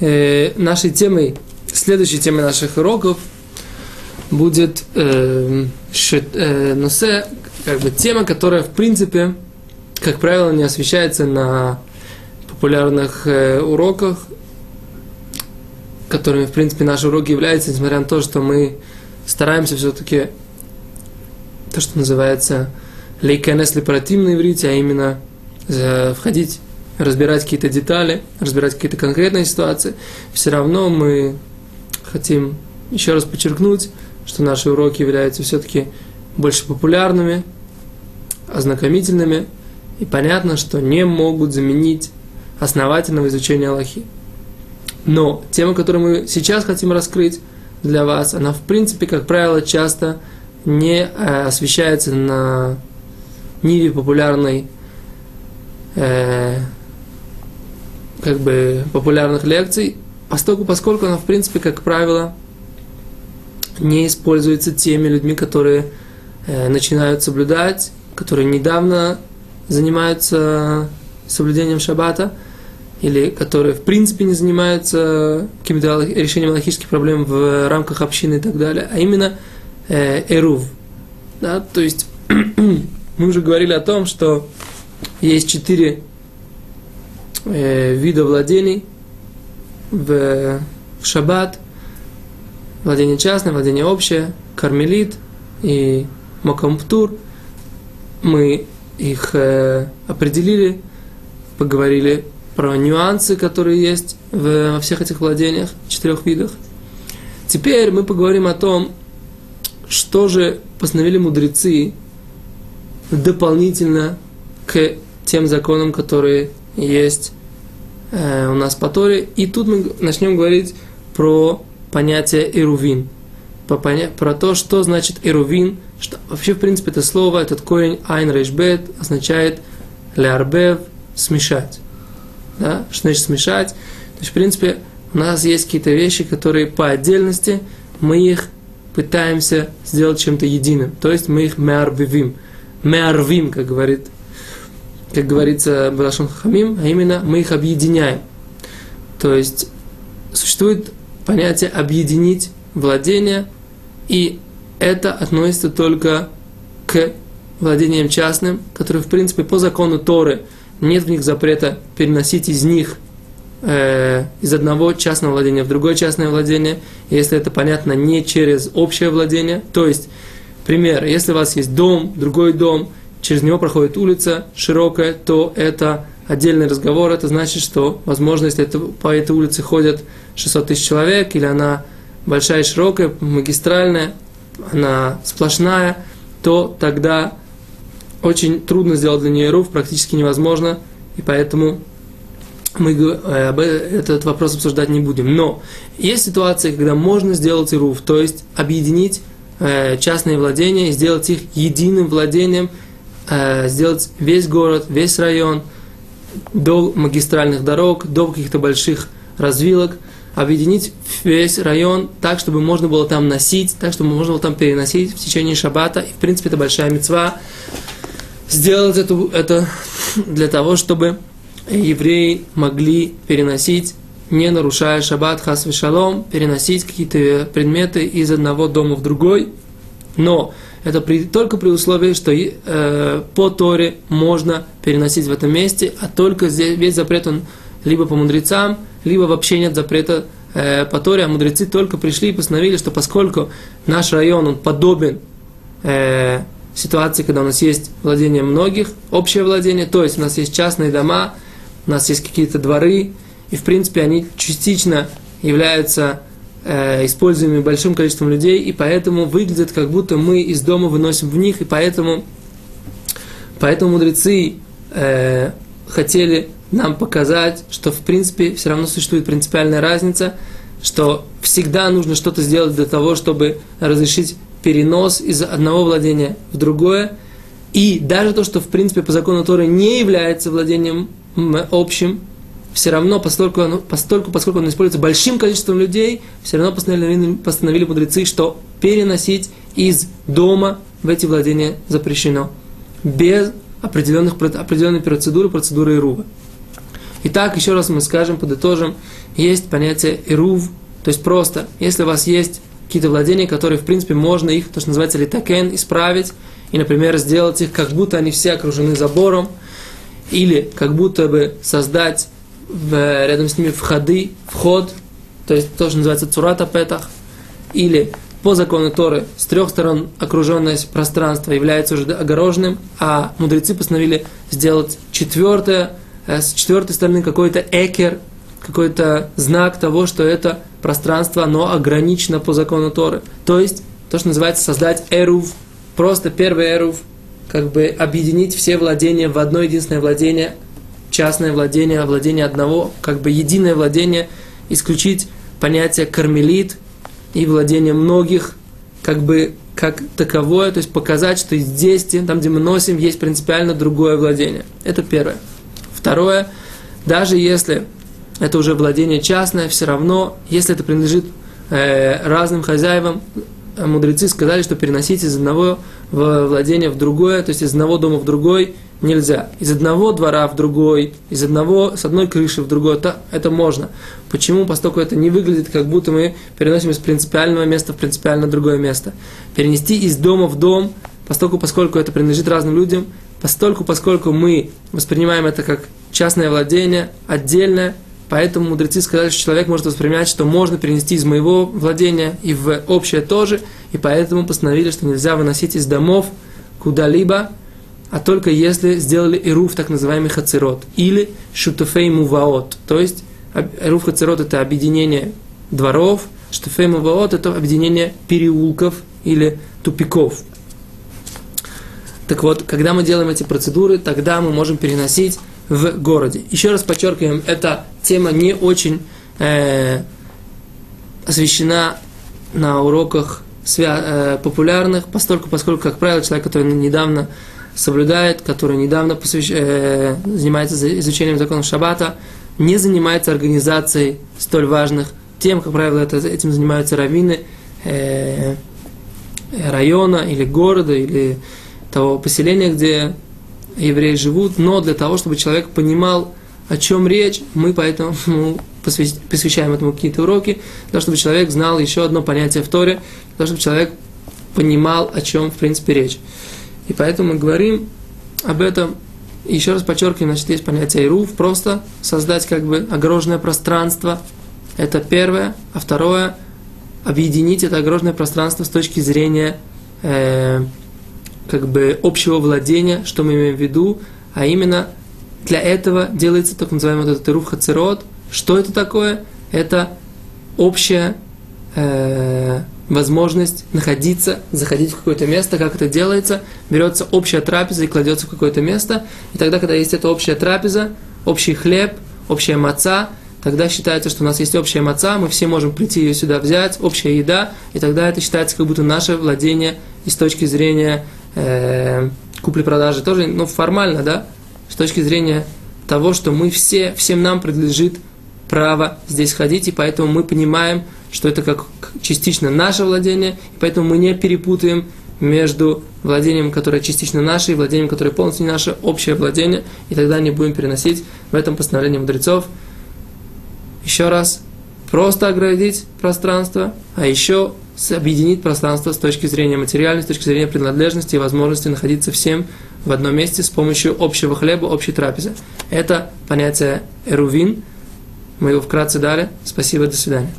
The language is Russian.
Э, нашей темой, следующей темой наших уроков будет э, шит, э, носе, как бы тема, которая, в принципе, как правило, не освещается на популярных э, уроках, которыми, в принципе, наши уроки являются, несмотря на то, что мы стараемся все-таки то, что называется лейканес лепаратим на иврите, а именно э, входить, разбирать какие-то детали, разбирать какие-то конкретные ситуации, все равно мы хотим еще раз подчеркнуть, что наши уроки являются все-таки больше популярными, ознакомительными, и понятно, что не могут заменить основательного изучения Аллахи. Но тема, которую мы сейчас хотим раскрыть для вас, она в принципе, как правило, часто не э, освещается на ниве популярной э, как бы популярных лекций, поскольку, поскольку она, в принципе, как правило, не используется теми людьми, которые э, начинают соблюдать, которые недавно занимаются соблюдением шаббата, или которые в принципе не занимаются каким-то решением логических проблем в рамках общины и так далее, а именно э, эрув. Да? То есть мы уже говорили о том, что есть четыре э, вида владений в, в шаббат. Владение частное, владение общее, кармелит и мокамптур. Мы их э, определили, поговорили про нюансы, которые есть в, во всех этих владениях, четырех видах. Теперь мы поговорим о том, что же постановили мудрецы дополнительно к тем законам, которые есть э, у нас по Торе. И тут мы начнем говорить про понятие эрувин, про, поня- про то, что значит эрувин, что вообще, в принципе, это слово, этот корень айн рейшбет означает лярбев, смешать. Да? Что значит смешать? То есть, в принципе, у нас есть какие-то вещи, которые по отдельности мы их пытаемся сделать чем-то единым. То есть мы их меарбивим. Меарвим, как говорит как говорится Балашон Хамим, а именно мы их объединяем. То есть существует понятие объединить владение, и это относится только к владениям частным, которые, в принципе, по закону Торы нет в них запрета переносить из них э, из одного частного владения в другое частное владение, если это понятно не через общее владение. То есть, пример, если у вас есть дом, другой дом, через него проходит улица широкая, то это отдельный разговор. Это значит, что, возможно, если это, по этой улице ходят 600 тысяч человек, или она большая и широкая, магистральная, она сплошная, то тогда очень трудно сделать для нее руф, практически невозможно, и поэтому мы э, этот вопрос обсуждать не будем. Но есть ситуации, когда можно сделать ируф, то есть объединить э, частные владения и сделать их единым владением, Э, сделать весь город, весь район до магистральных дорог, до каких-то больших развилок, объединить весь район так, чтобы можно было там носить, так, чтобы можно было там переносить в течение шаббата. И, в принципе, это большая мецва. Сделать это, это для того, чтобы евреи могли переносить, не нарушая шаббат, хас шалом, переносить какие-то предметы из одного дома в другой. Но это при, только при условии, что э, по Торе можно переносить в этом месте, а только здесь весь запрет он либо по мудрецам, либо вообще нет запрета э, по Торе, а мудрецы только пришли и постановили, что поскольку наш район он подобен э, ситуации, когда у нас есть владение многих, общее владение, то есть у нас есть частные дома, у нас есть какие-то дворы, и в принципе они частично являются э, используемыми большим количеством людей, и поэтому выглядит, как будто мы из дома выносим в них, и поэтому, поэтому мудрецы э, хотели нам показать, что в принципе все равно существует принципиальная разница, что всегда нужно что-то сделать для того, чтобы разрешить перенос из одного владения в другое, и даже то, что в принципе по закону Торы не является владением общим, все равно, поскольку, оно, поскольку, поскольку он используется большим количеством людей, все равно постановили, постановили мудрецы, что переносить из дома в эти владения запрещено. Без определенных, определенной процедуры, процедуры Ирува. Итак, еще раз мы скажем, подытожим, есть понятие ирув, то есть просто, если у вас есть какие-то владения, которые, в принципе, можно их, то, что называется литакен, исправить, и, например, сделать их, как будто они все окружены забором, или как будто бы создать в, рядом с ними входы, вход, то есть то, что называется цурата петах, или по закону Торы с трех сторон окруженное пространство является уже огороженным, а мудрецы постановили сделать четвертое, э, с четвертой стороны какой-то экер, какой-то знак того, что это пространство, оно ограничено по закону Торы. То есть, то, что называется создать эрув, просто первый эрув, как бы объединить все владения в одно единственное владение, частное владение, владение одного, как бы единое владение, исключить понятие кармелит и владение многих, как бы как таковое, то есть показать, что здесь, там, где мы носим, есть принципиально другое владение. Это первое. Второе, даже если это уже владение частное, все равно, если это принадлежит э, разным хозяевам, мудрецы сказали, что переносить из одного владения в другое, то есть из одного дома в другой нельзя. Из одного двора в другой, из одного, с одной крыши в другой, это, это можно. Почему? Поскольку это не выглядит, как будто мы переносим из принципиального места в принципиально другое место. Перенести из дома в дом, поскольку, поскольку это принадлежит разным людям, постольку, поскольку мы воспринимаем это как частное владение, отдельное, Поэтому мудрецы сказали, что человек может воспринимать, что можно перенести из моего владения и в общее тоже, и поэтому постановили, что нельзя выносить из домов куда-либо, а только если сделали ируф, так называемый хацерот, или шутуфей муваот, то есть ируф хацерот это объединение дворов, шутуфей муваот это объединение переулков или тупиков. Так вот, когда мы делаем эти процедуры, тогда мы можем переносить в городе. Еще раз подчеркиваем, эта тема не очень э, освещена на уроках свя- э, популярных, поскольку, поскольку, как правило, человек, который недавно соблюдает, который недавно посвящ... э, занимается изучением законов Шаббата, не занимается организацией столь важных тем, как правило, это, этим занимаются раввины э, района или города, или того поселения, где евреи живут, но для того, чтобы человек понимал, о чем речь, мы поэтому посвящаем этому какие-то уроки, для того, чтобы человек знал еще одно понятие в Торе, для того, чтобы человек понимал, о чем в принципе речь. И поэтому мы говорим об этом. Еще раз подчеркиваем, значит, есть понятие ируф, просто создать как бы огороженное пространство. Это первое. А второе, объединить это огороженное пространство с точки зрения э, как бы общего владения, что мы имеем в виду, а именно для этого делается так называемый вот этот рух хацерот. Что это такое? Это общая э, возможность находиться, заходить в какое-то место, как это делается, берется общая трапеза и кладется в какое-то место, и тогда, когда есть эта общая трапеза, общий хлеб, общая маца, тогда считается, что у нас есть общая маца, мы все можем прийти ее сюда взять, общая еда, и тогда это считается как будто наше владение и с точки зрения э, купли-продажи тоже, ну, формально, да, с точки зрения того, что мы все, всем нам принадлежит право здесь ходить, и поэтому мы понимаем, что это как частично наше владение, и поэтому мы не перепутаем между владением, которое частично наше, и владением, которое полностью наше, общее владение, и тогда не будем переносить в этом постановлении мудрецов. Еще раз, просто оградить пространство, а еще объединить пространство с точки зрения материальной, с точки зрения принадлежности и возможности находиться всем в одном месте с помощью общего хлеба, общей трапезы. Это понятие эрувин. Мы его вкратце дали. Спасибо, до свидания.